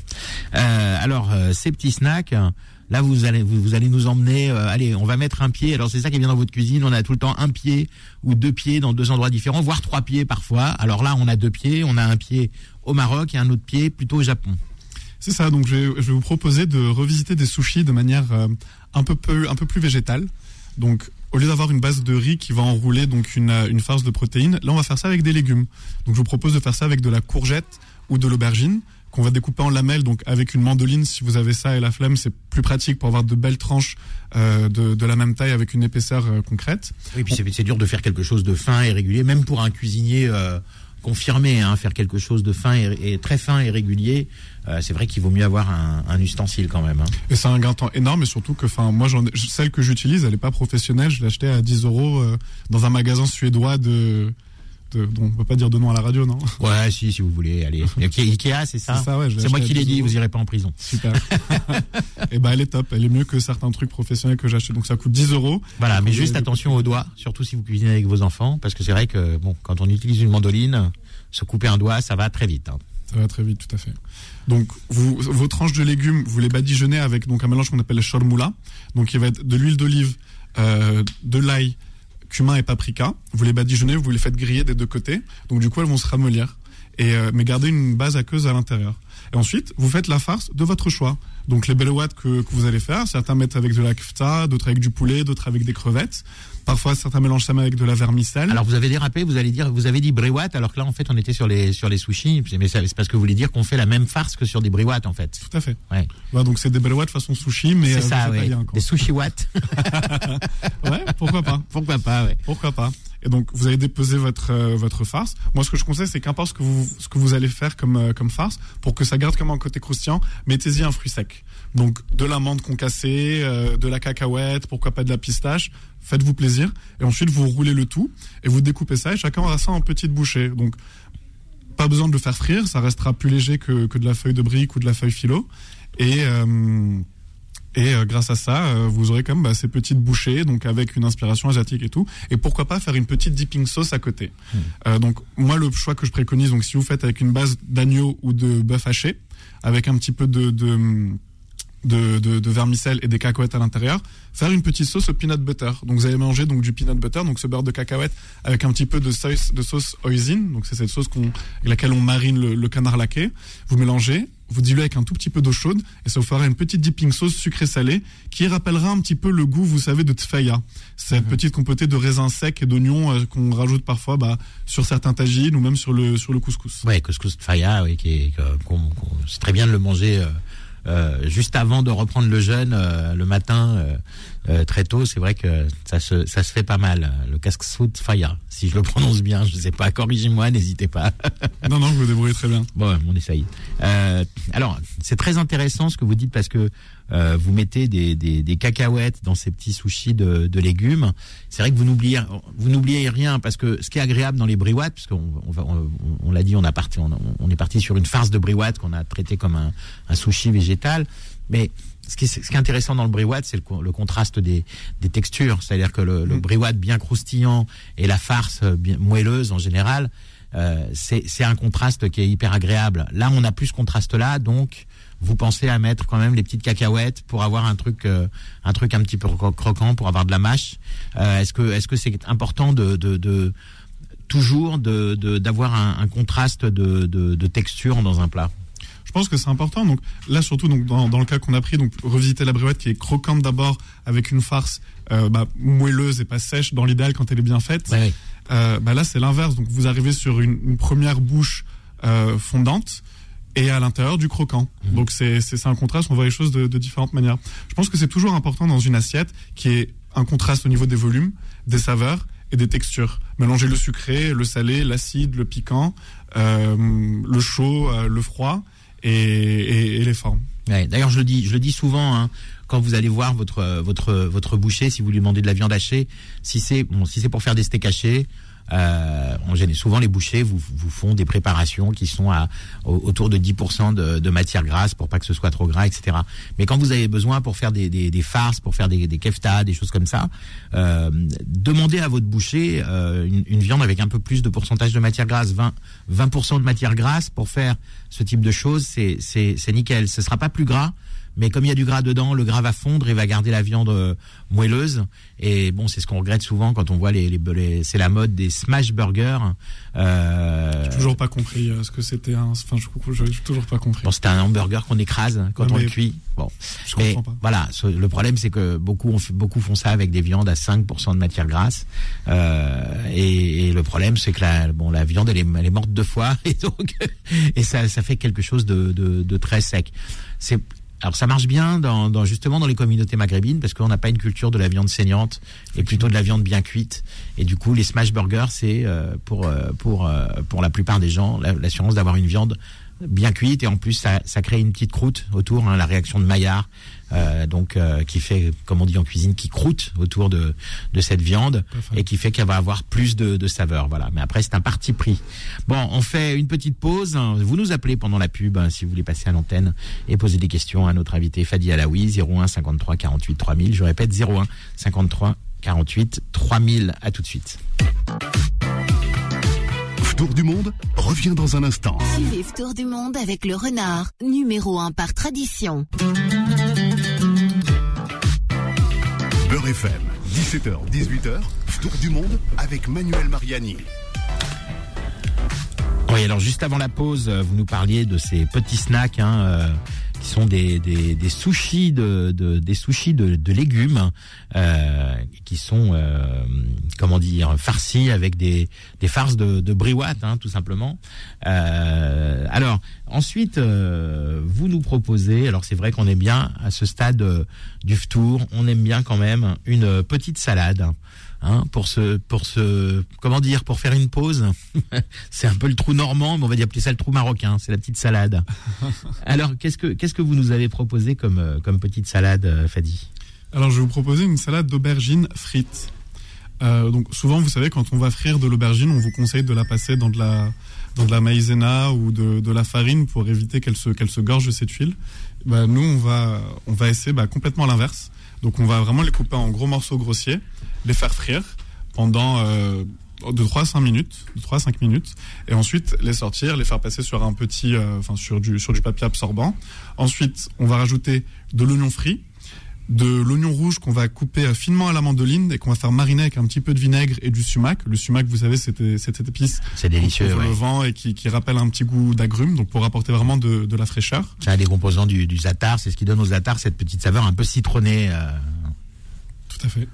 alors, ces petits snacks. Là, vous allez, vous, allez nous emmener. allez, on va mettre un pied. Alors, c'est ça qui est bien dans votre cuisine. On a tout le temps un pied ou deux pieds dans deux endroits différents, voire trois pieds parfois. Alors là, on a deux pieds. On a un pied au Maroc et un autre pied plutôt au Japon. C'est ça. Donc, je vais, vous proposer de revisiter des sushis de manière euh, un peu un peu plus végétale. Donc, au lieu d'avoir une base de riz qui va enrouler donc une, une farce de protéines, là, on va faire ça avec des légumes. Donc, je vous propose de faire ça avec de la courgette ou de l'aubergine qu'on va découper en lamelles, donc avec une mandoline, si vous avez ça et la flemme, c'est plus pratique pour avoir de belles tranches euh, de, de, la même taille avec une épaisseur euh, concrète. Oui, puis c'est dur de faire quelque chose de fin et régulier, même pour un cuisinier euh, confirmé, hein, faire quelque chose de fin et, très fin et régulier. Euh, c'est vrai qu'il vaut mieux avoir un, un ustensile quand même. Hein. Et c'est un gain de temps énorme, et surtout que, enfin, moi, j'en, celle que j'utilise, elle est pas professionnelle. Je l'ai achetée à 10 euros euh, dans un magasin suédois de on on peut pas dire de nom à la radio, non? Ouais, si, si vous voulez, allez. Ikea, c'est ça? C'est ouais, moi qui l'ai dit, vous irez pas en prison. Super. et eh ben, elle est top. Elle est mieux que certains trucs professionnels que j'achète. Donc ça coûte 10 euros. Voilà, mais juste attention aux doigts, surtout si vous cuisinez avec vos enfants, parce que c'est vrai que bon, quand on utilise une mandoline, se couper un doigt, ça va très vite. Hein. Ça va très vite, tout à fait. Donc, vous, vos tranches de légumes, vous les badigeonnez avec donc un mélange qu'on appelle le. Donc, il va être de l'huile d'olive, euh, de l'ail, cumin et paprika. Vous les badigeonnez, vous les faites griller des deux côtés. Donc du coup, elles vont se ramollir. Et, euh, mais gardez une base aqueuse à l'intérieur. Et ensuite, vous faites la farce de votre choix. Donc les belouates que, que vous allez faire, certains mettent avec de la kfta, d'autres avec du poulet, d'autres avec des crevettes. Parfois, certains mélangent ça avec de la vermicelle. Alors vous avez dérapé, vous allez dire, vous avez dit brewat, alors que là en fait on était sur les sur les sushis, mais c'est parce que vous voulez dire qu'on fait la même farce que sur des brewats en fait. Tout à fait. Ouais. donc c'est des brewats façon sushi, mais c'est euh, ça, ouais. des sushi what. ouais, pourquoi pas. Pourquoi pas, ouais. Pourquoi pas. Et donc vous allez déposer votre euh, votre farce. Moi, ce que je conseille, c'est qu'importe ce que vous ce que vous allez faire comme euh, comme farce, pour que ça garde comme un côté croustillant, mettez-y un fruit sec. Donc de l'amande concassée, euh, de la cacahuète, pourquoi pas de la pistache. Faites-vous plaisir. Et ensuite vous roulez le tout et vous découpez ça et chacun aura ça en petites bouchées. Donc pas besoin de le faire frire, ça restera plus léger que, que de la feuille de brique ou de la feuille philo. Et et grâce à ça, vous aurez quand même bah, ces petites bouchées, donc avec une inspiration asiatique et tout. Et pourquoi pas faire une petite dipping sauce à côté. Hmm. donc moi, le choix que je préconise, donc si vous faites avec une base d'agneau ou de bœuf haché, avec un petit peu de, de de, de, vermicelle et des cacahuètes à l'intérieur, faire une petite sauce au peanut butter. Donc vous allez manger donc du peanut butter, donc ce beurre de cacahuète avec un petit peu de sauce de sauce hoisin, donc c'est cette sauce qu'on, avec laquelle on marine le, canard laqué. Vous mélangez, vous diluez avec un tout petit peu d'eau chaude et ça vous fera une petite dipping sauce sucrée salée qui rappellera un petit peu le goût, vous savez, de tfaya. Cette mhm. petite compotée de raisins secs et d'oignons euh, qu'on rajoute parfois bah, sur certains tagines ou même sur le sur le couscous. Ouais, couscous tfaya, oui, qui c'est très bien de le manger. Euh, euh, juste avant de reprendre le jeûne euh, le matin euh, très tôt, c'est vrai que ça se, ça se fait pas mal. Le casque sout faya, si je le prononce bien, je sais pas, corrigez-moi, n'hésitez pas. non, non, vous vous débrouillez très bien. Bon, on essaye. alors, c'est très intéressant ce que vous dites parce que euh, vous mettez des, des, des, cacahuètes dans ces petits sushis de, de légumes. C'est vrai que vous n'oubliez vous n'oubliez rien parce que ce qui est agréable dans les briouates, parce qu'on on, on, l'a dit, on a parti, on, on, est parti sur une farce de briouate qu'on a traité comme un, un sushi végétal, mais ce qui, est, ce qui est intéressant dans le briouate, c'est le, le, contraste des, des textures. C'est-à-dire que le, le mm. briouate bien croustillant et la farce bien moelleuse en général, euh, c'est un contraste qui est hyper agréable. Là, on a plus ce contraste-là, donc vous pensez à mettre quand même les petites cacahuètes pour avoir un truc, euh, un truc un petit peu croquant, pour avoir de la mâche. Euh, est-ce que, est-ce que c'est important de, de, de toujours de d'avoir un, un, contraste de, de, de texture dans un plat? Je pense que c'est important. Donc là, surtout donc dans, dans le cas qu'on a pris, donc revisiter la briouette qui est croquante d'abord avec une farce euh, bah, moelleuse et pas sèche dans l'idéal quand elle est bien faite. Euh, bah là, c'est l'inverse. Donc vous arrivez sur une, une première bouche euh, fondante et à l'intérieur du croquant. Mmh. Donc c'est c'est un contraste, on voit les choses de, de différentes manières. Je pense que c'est toujours important dans une assiette qui est un contraste au niveau des volumes, des saveurs et des textures. Mélanger le sucré, le salé, l'acide, le piquant, euh, le chaud, euh, le froid et, et, et les formes. Ouais, D'ailleurs, je le dis, je le dis souvent. Hein, quand vous allez voir votre votre votre boucher, si vous lui demandez de la viande hachée, si c'est bon, si c'est pour faire des steaks hachés, euh, on gêne. Souvent, les bouchers vous, vous font des préparations qui sont à autour de 10% de, de matière grasse pour pas que ce soit trop gras, etc. Mais quand vous avez besoin pour faire des, des, des farces, pour faire des, des keftas, des choses comme ça, euh, demandez à votre boucher euh, une, une, viande avec un peu plus de pourcentage de matière grasse, 20, 20% de matière grasse pour faire ce type de choses, c'est nickel. Ce sera pas plus gras, mais comme il y a du gras dedans, le gras va fondre et va garder la viande euh, moelleuse. Et bon, c'est ce qu'on regrette souvent quand on voit les, les, c'est la mode des smash burgers. Euh... J'ai toujours pas compris euh, ce que c'était. Un... Enfin, je n'ai toujours pas compris. Bon, c'était un hamburger qu'on écrase quand on le cuit. Bon, je comprends pas. voilà. Le problème, c'est que beaucoup, beaucoup font ça avec des viandes à 5% de matière grasse. Euh, et, et, le problème, c'est que la, bon, la viande, elle est, elle est morte deux fois, et donc, et ça, ça fait quelque chose de, de, de très sec. C'est alors ça marche bien dans, dans, justement dans les communautés maghrébines parce qu'on n'a pas une culture de la viande saignante et plutôt de la viande bien cuite. Et du coup, les smash burgers, c'est euh, pour euh, pour euh, pour la plupart des gens l'assurance d'avoir une viande bien cuite et en plus ça, ça crée une petite croûte autour, hein, la réaction de Maillard, euh, donc euh, qui fait, comme on dit en cuisine, qui croûte autour de, de cette viande et qui fait qu'elle va avoir plus de, de saveur. Voilà. Mais après c'est un parti pris. Bon, on fait une petite pause. Vous nous appelez pendant la pub hein, si vous voulez passer à l'antenne et poser des questions à notre invité Fadi Alaoui 01 53 48 3000. Je répète 01 53 48 3000. À tout de suite. Tour du monde revient dans un instant. Suivez Tour du monde avec le renard, numéro 1 par tradition. FM, 17h, 18h, Tour du monde avec Manuel Mariani. Oui, alors juste avant la pause, vous nous parliez de ces petits snacks. Hein, euh, qui sont des, des, des sushis de, de, des sushis de, de légumes euh, qui sont euh, comment dire farcis avec des, des farces de, de briouate hein, tout simplement. Euh, alors ensuite euh, vous nous proposez alors c'est vrai qu'on est bien à ce stade euh, du tour on aime bien quand même une petite salade hein, pour ce, pour ce, comment dire, pour faire une pause. c'est un peu le trou normand, mais on va dire appeler ça le trou marocain. C'est la petite salade. Alors, qu'est-ce que, qu'est-ce que vous nous avez proposé comme, euh, comme petite salade, euh, Fadi? Alors, je vais vous proposer une salade d'aubergines frites. Euh, donc souvent, vous savez, quand on va frire de l'aubergine, on vous conseille de la passer dans de la dans de la maïzena ou de, de la farine pour éviter qu'elle se se gorge de cette huile. Bah, nous, on va on va essayer bah, complètement l'inverse. Donc on va vraiment les couper en gros morceaux grossiers, les faire frire pendant euh, de 3 à 5 minutes, de 3 à 5 minutes, et ensuite les sortir, les faire passer sur un petit, euh, enfin sur du sur du papier absorbant. Ensuite, on va rajouter de l'oignon frit, de l'oignon rouge qu'on va couper finement à la mandoline et qu'on va faire mariner avec un petit peu de vinaigre et du sumac. Le sumac, vous savez, c'est cette épice. C'est délicieux. le vent et qui, qui, rappelle un petit goût d'agrumes, donc pour apporter vraiment de, de la fraîcheur. C'est un des composants du, du zatar, c'est ce qui donne au zatar cette petite saveur un peu citronnée. Euh. Tout à fait.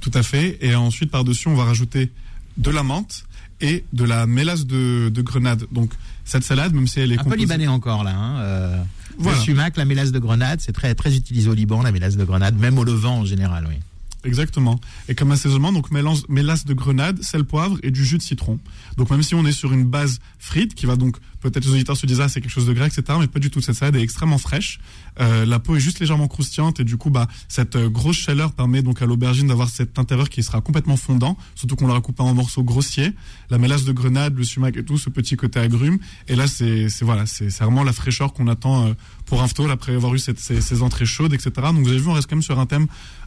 Tout à fait. Et ensuite, par-dessus, on va rajouter de la menthe et de la mélasse de, de grenade. Donc, cette salade, même si elle est un peu libanais encore là. Hein, euh... Le sumac, la mélasse de grenade, c'est très très utilisé au Liban, la mélasse de grenade, même au Levant en général, oui. Exactement. Et comme assaisonnement, donc mélange, mélasse de grenade, sel, poivre et du jus de citron. Donc même si on est sur une base frite, qui va donc peut-être les auditeurs se disent ah c'est quelque chose de grec, etc. Mais pas du tout. Cette salade est extrêmement fraîche. Euh, la peau est juste légèrement croustillante et du coup bah cette euh, grosse chaleur permet donc à l'aubergine d'avoir cet intérieur qui sera complètement fondant, surtout qu'on l'aura coupé en morceaux grossiers. La mélasse de grenade, le sumac et tout, ce petit côté agrume. Et là c'est voilà c'est vraiment la fraîcheur qu'on attend euh, pour un phto après avoir eu ces, ces, entrées chaudes, etc. Donc vous avez vu on reste quand même sur un thème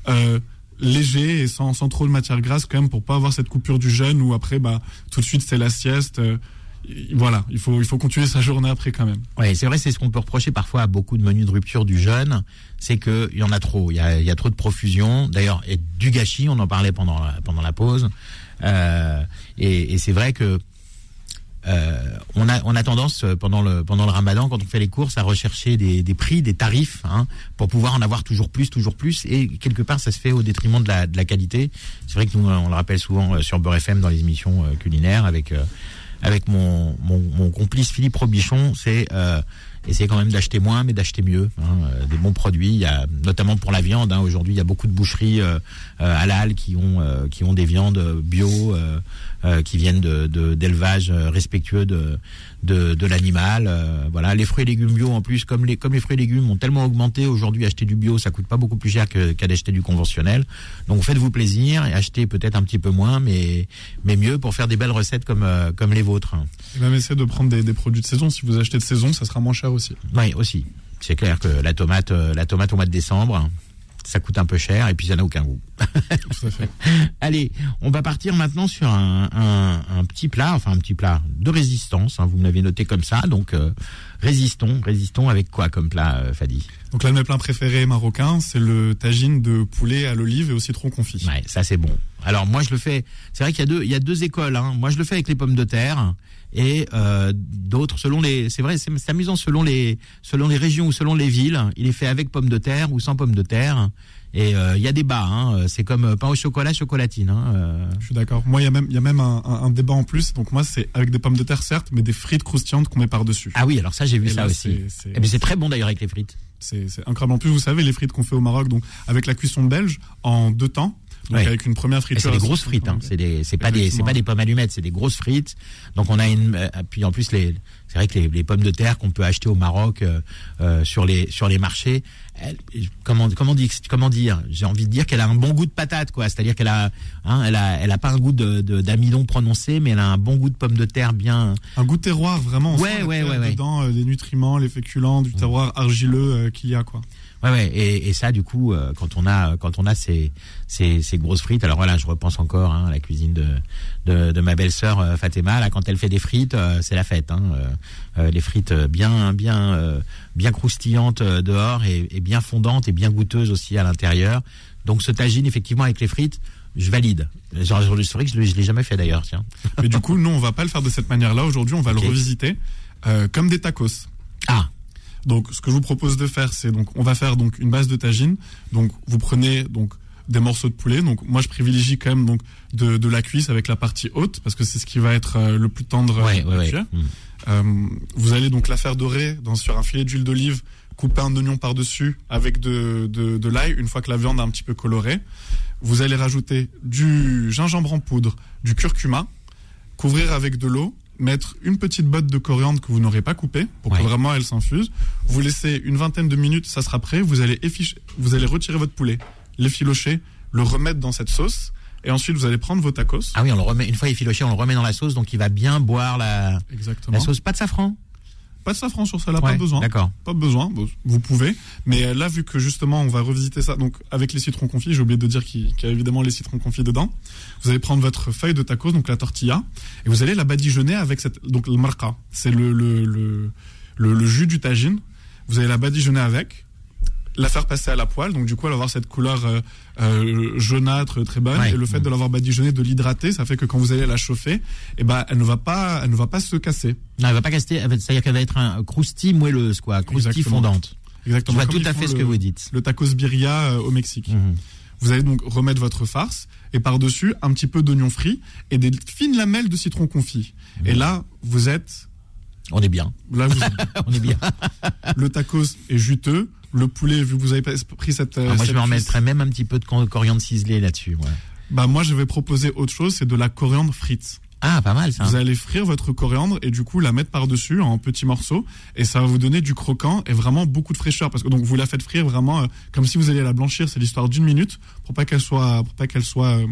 euh, léger et sans, sans trop de matière grasse quand même pour pas avoir cette coupure du jeûne où après bah tout de suite c'est la sieste euh, voilà, il faut, il faut continuer sa journée après quand même. Oui, c'est vrai, c'est ce qu'on peut reprocher parfois à beaucoup de menus de rupture du jeûne, c'est qu'il y en a trop, il y a, trop de profusion, d'ailleurs, et du gâchis, on en parlait pendant la, pendant la pause, euh, et c'est vrai que euh, on, a, on a tendance euh, pendant le, pendant le ramadan, quand on fait les courses, à rechercher des, des prix, des tarifs, hein, pour pouvoir en avoir toujours plus, toujours plus. Et quelque part, ça se fait au détriment de la, de la qualité. C'est vrai que nous, on le rappelle souvent euh, sur Beurre FM dans les émissions culinaires avec, avec mon, mon, complice Philippe Robichon. C'est essayer quand même d'acheter moins, mais d'acheter mieux. Hein, des bons produits. Il y a notamment pour la viande. Hein, Aujourd'hui, il y a beaucoup de boucheries euh, halal qui ont qui ont des viandes bio, qui viennent de d'élevage respectueux de de, de l'animal. voilà, les fruits et légumes bio en plus, comme les comme les fruits et légumes ont tellement augmenté aujourd'hui, acheter du bio, ça coûte pas beaucoup plus cher qu'à d'acheter du conventionnel. Donc faites-vous plaisir et achetez peut-être un petit peu moins, mais mais mieux pour faire des belles recettes comme comme les vôtres. Et même essayez de prendre des, des produits de saison. Si vous achetez de saison, ça sera moins cher aussi. Oui, aussi. C'est clair que la tomate, euh, la tomate au mois de décembre, ça coûte un peu cher et puis ça n'a aucun goût. Tout à fait. Allez, on va partir maintenant sur un, un, petit plat, enfin un petit plat de résistance. Hein, vous me l'avez noté comme ça, donc euh, résistons, résistons avec quoi comme plat, euh, Fadi? Donc de mes plats préférés marocains, c'est le tagine de poulet à l'olive et au citron confit. Ouais, ça c'est bon. Alors moi je le fais. C'est vrai qu'il y a deux, il y a deux écoles. Hein. Moi je le fais avec les pommes de terre et euh, d'autres selon les c'est vrai c'est amusant selon les selon les régions ou selon les villes. Il est fait avec pommes de terre ou sans pommes de terre. Et euh, il y a des bas hein, c'est comme pain au chocolat chocolatine hein, euh. je suis d'accord. Moi il y a même il y a même un, un, débat en plus. Donc moi c'est avec des pommes de terre certes mais des frites croustillantes qu'on met par dessus ah oui alors ça j'ai vu ça aussi. et eh c'est très bon d'ailleurs avec les frites. C'est incroyable. En plus vous savez les frites qu'on fait au Maroc donc avec la cuisson belge en deux temps donc avec une première friture. C'est des grosses frites, hein. C'est des, c'est pas des, c'est pas des pommes allumettes, c'est des grosses frites. Donc on a une, euh, puis en plus les, c'est vrai que les, les, pommes de terre qu'on peut acheter au Maroc euh, euh, sur les sur les marchés, comment comment dire, comment dire, j'ai envie de dire qu'elle a un bon goût de patate, quoi. C'est-à-dire qu'elle a, hein, elle a, elle a pas un goût de d'amidon prononcé, mais elle a un bon goût de pomme de terre bien. Un goût de terroir vraiment. Ouais, ouais, ouais, ouais. Dedans les nutriments, les féculents du terroir argileux qu'il y a, quoi. Ouais, ouais. Et, et ça, du coup, euh, quand on a quand on a ces, ces, ces grosses frites, alors voilà, je repense encore hein, à la cuisine de de, de ma belle-sœur euh, Fatima. Là, quand elle fait des frites, euh, c'est la fête. Hein, les frites bien bien bien croustillantes dehors et, et, bien fondantes et bien goûteuses aussi à l'intérieur. Donc ce tagine, effectivement, avec les frites, je valide. C'est vrai que je l'ai jamais fait d'ailleurs. Tiens. Mais du coup, non, on va pas le faire de cette manière-là. Aujourd'hui, on va le revisiter comme des tacos. Ah. Donc, ce que je vous propose de faire, c'est donc, on va faire donc une base de tagine. Donc, vous prenez donc des morceaux de poulet. Donc, moi, je privilégie quand même donc de, de la cuisse avec la partie haute parce que c'est ce qui va être euh, le plus tendre. Ouais, ouais, mm. euh, vous allez donc la faire dorer dans, sur un filet d'huile d'olive, couper un oignon par dessus avec de, de, de l'ail. Une fois que la viande est un petit peu colorée, vous allez rajouter du gingembre en poudre, du curcuma, couvrir avec de l'eau mettre une petite botte de coriandre que vous n'aurez pas coupée pour que vraiment elle s'infuse. Vous laissez une vingtaine de minutes, ça sera prêt. Vous allez efficher, vous allez retirer votre poulet, l'effilocher, le remettre dans cette sauce. Et ensuite, vous allez prendre vos tacos. Ah oui, on le remet, une fois effiloché, on le remet dans la sauce, donc il va bien boire la, Exactement. la sauce. Pas de safran pas de safran sur ça, là, pas besoin. D'accord. Pas besoin, vous pouvez. Mais là, vu que justement, on va revisiter ça, donc avec les citrons confits, j'ai oublié de dire qu'il y a évidemment les citrons confits dedans. Vous allez prendre votre feuille de tacos, donc la tortilla, et vous allez la badigeonner avec cette, donc le marca. C'est le, le, le, le, jus du tagine. Vous allez la badigeonner avec la faire passer à la poêle. Donc du coup, elle va avoir cette couleur euh, euh, jaunâtre très bonne. Et le fait de l'avoir badigeonnée, de l'hydrater, ça fait que quand vous allez la chauffer, eh ben, elle ne va pas, elle ne va pas se casser. Non, elle va pas casser. C'est-à-dire qu'elle va être un croustille moelleuse, quoi, croustille fondante. Exactement. Je vois tout à fait ce que vous dites. Le tacos birria euh, au Mexique. Mhm. Vous allez donc remettre votre farce et par-dessus un petit peu d'oignon frit et des fines lamelles de citron confit. Et mhm. là, vous êtes on est bien. Là, vous... on est bien. le tacos est juteux. Le poulet, vu que vous avez pris cette. Ah, moi, je me remettrais même un petit peu de coriandre ciselé là-dessus. Bah, moi, je vais proposer autre chose, c'est de la coriandre frite. Ah, pas mal ça. Vous allez frire votre coriandre et du coup la mettre par-dessus en petits morceaux et ça va vous donner du croquant et vraiment beaucoup de fraîcheur parce que donc vous la faites frire vraiment euh, comme si vous alliez la blanchir. C'est l'histoire d'une minute pour pas qu'elle soit pour pas qu'elle soit euh,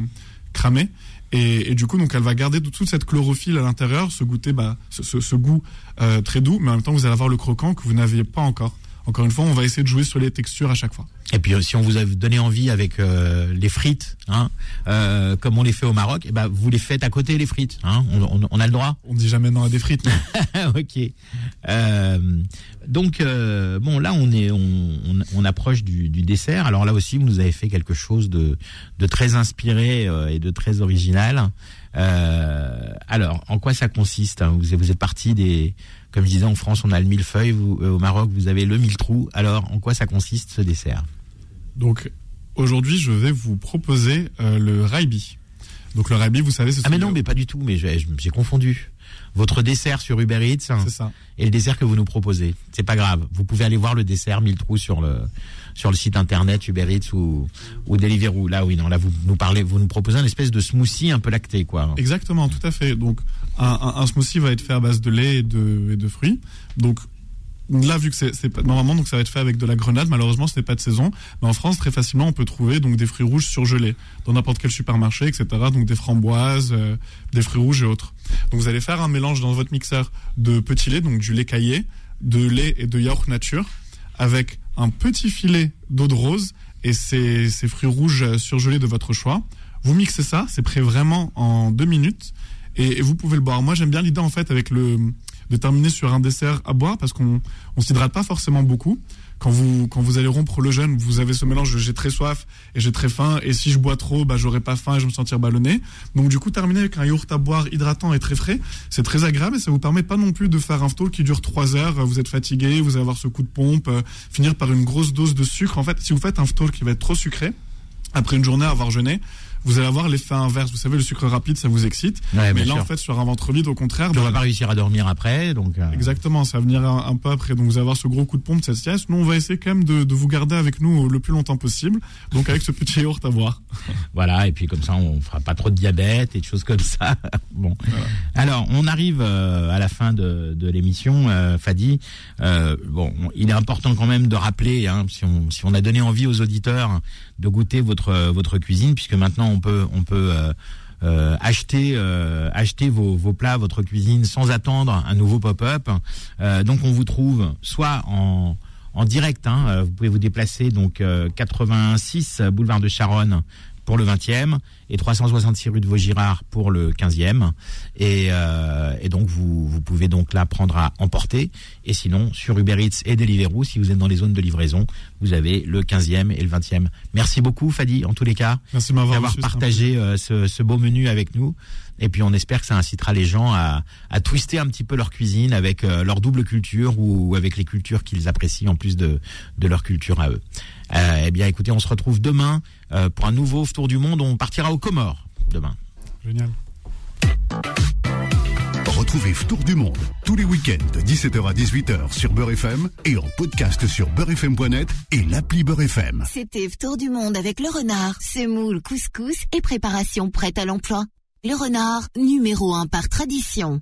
cramée. Et, du coup, donc, elle va garder toute cette chlorophylle à l'intérieur, ce goûter, bah, ce, goût euh, très doux, mais en même temps, vous allez avoir le croquant que vous n'aviez pas encore. Encore une fois, on va essayer de jouer sur les textures à chaque fois. Et puis, si on vous a donné envie avec euh, les frites, hein, euh, comme on les fait au Maroc, et eh ben vous les faites à côté les frites. Hein, on, a le droit. On dit jamais non à des frites. ok. donc bon, là on est, on, approche du, dessert. Alors là aussi, vous nous avez fait quelque chose de, de très inspiré et de très original. alors, en quoi ça consiste hein? Vous, vous êtes parti des comme je disais, en France, on a le millefeuille. Vous, euh, au Maroc, vous avez le mille trous. Alors, en quoi ça consiste ce dessert? Donc, aujourd'hui, je vais vous proposer euh, le raibi. Donc, le raibi, vous savez, c'est Ah, mais non, mais pas du tout. Mais j'ai confondu. Votre dessert sur Uber Eats ça. et le dessert que vous nous proposez. C'est pas grave. Vous pouvez aller voir le dessert mille trous sur le sur le site internet Uber Eats ou, ou Deliveroo. Là, oui, non, là, vous nous parlez, vous nous proposez une espèce de smoothie un peu lacté, quoi. Exactement, tout à fait. Donc, un, un, smoothie va être fait à base de lait et de, et de fruits. Donc, là vu que c'est normalement donc ça va être fait avec de la grenade. Malheureusement ce n'est pas de saison. Mais en France très facilement on peut trouver donc des fruits rouges surgelés dans n'importe quel supermarché etc donc des framboises euh, des fruits rouges et autres. Donc vous allez faire un mélange dans votre mixeur de petit lait donc du lait caillé de lait et de yaourt nature avec un petit filet d'eau de rose et ces, ces fruits rouges surgelés de votre choix. Vous mixez ça, c'est prêt vraiment en deux minutes et, vous pouvez le boire. Moi, j'aime bien l'idée en fait avec le de terminer sur un dessert à boire parce qu'on on s'hydrate pas forcément beaucoup quand vous quand vous allez rompre le jeûne, vous avez ce mélange j'ai très soif et j'ai très faim et si je bois trop, bah j'aurai pas faim et je vais me sentir ballonné. Donc du coup terminer avec un yaourt à boire hydratant et très frais, c'est très agréable et ça vous permet pas non plus de faire un stall qui dure 3 heures, vous êtes fatigué, vous allez avoir ce coup de pompe, euh, finir par une grosse dose de sucre. En fait, si vous faites un stall qui va être trop sucré, après une journée à avoir jeûné, vous allez avoir l'effet inverse. Vous savez, le sucre rapide, ça vous excite. mais là, en fait, sur un ventre vide, au contraire. On bah, va pas réussir à dormir après, donc. Euh. Exactement, ça va venir un, peu après. Donc, vous allez avoir ce gros coup de pompe, cette sieste. Nous, on va essayer quand même de, vous garder avec nous le plus longtemps possible. Donc, avec ce petit yaourt à boire. voilà, et puis comme ça, on fera pas trop de diabète et de choses comme ça. bon. Alors, on arrive euh, à la fin de, l'émission, euh, Fadi. bon, il est important quand même de rappeler, hein, si on si on a donné envie aux auditeurs de goûter votre votre cuisine, puisque maintenant on peut euh, euh, acheter euh, vos, plats, votre cuisine sans attendre un nouveau pop-up. donc on vous trouve soit en en direct, hein, vous pouvez vous déplacer donc 86 boulevard de Charonne pour le 20e et 366 rue de Vaugirard pour le 15e. Et, euh, et donc vous, vous pouvez donc là prendre à emporter. Et sinon sur Uber Eats et Deliveroo, si vous êtes dans les zones de livraison, vous avez le 15e et le 20e. Merci beaucoup Fadi en tous les cas Merci d'avoir partagé euh, ce, ce beau menu avec nous. Et puis on espère que ça incitera les gens à, à twister un petit peu leur cuisine avec euh, leur double culture ou, avec les cultures qu'ils apprécient en plus de, de leur culture à eux. Euh, eh bien écoutez, on se retrouve demain euh, pour un nouveau tour du monde. On partira aux Comores demain. Génial. Retrouvez Tour du Monde tous les week-ends de 17h à 18h sur Beurre FM et en podcast sur beurrefm.net et l'appli Beurre FM. C'était Tour du Monde avec le renard, semoule, couscous et préparation prête à l'emploi. Le renard, numéro un par tradition.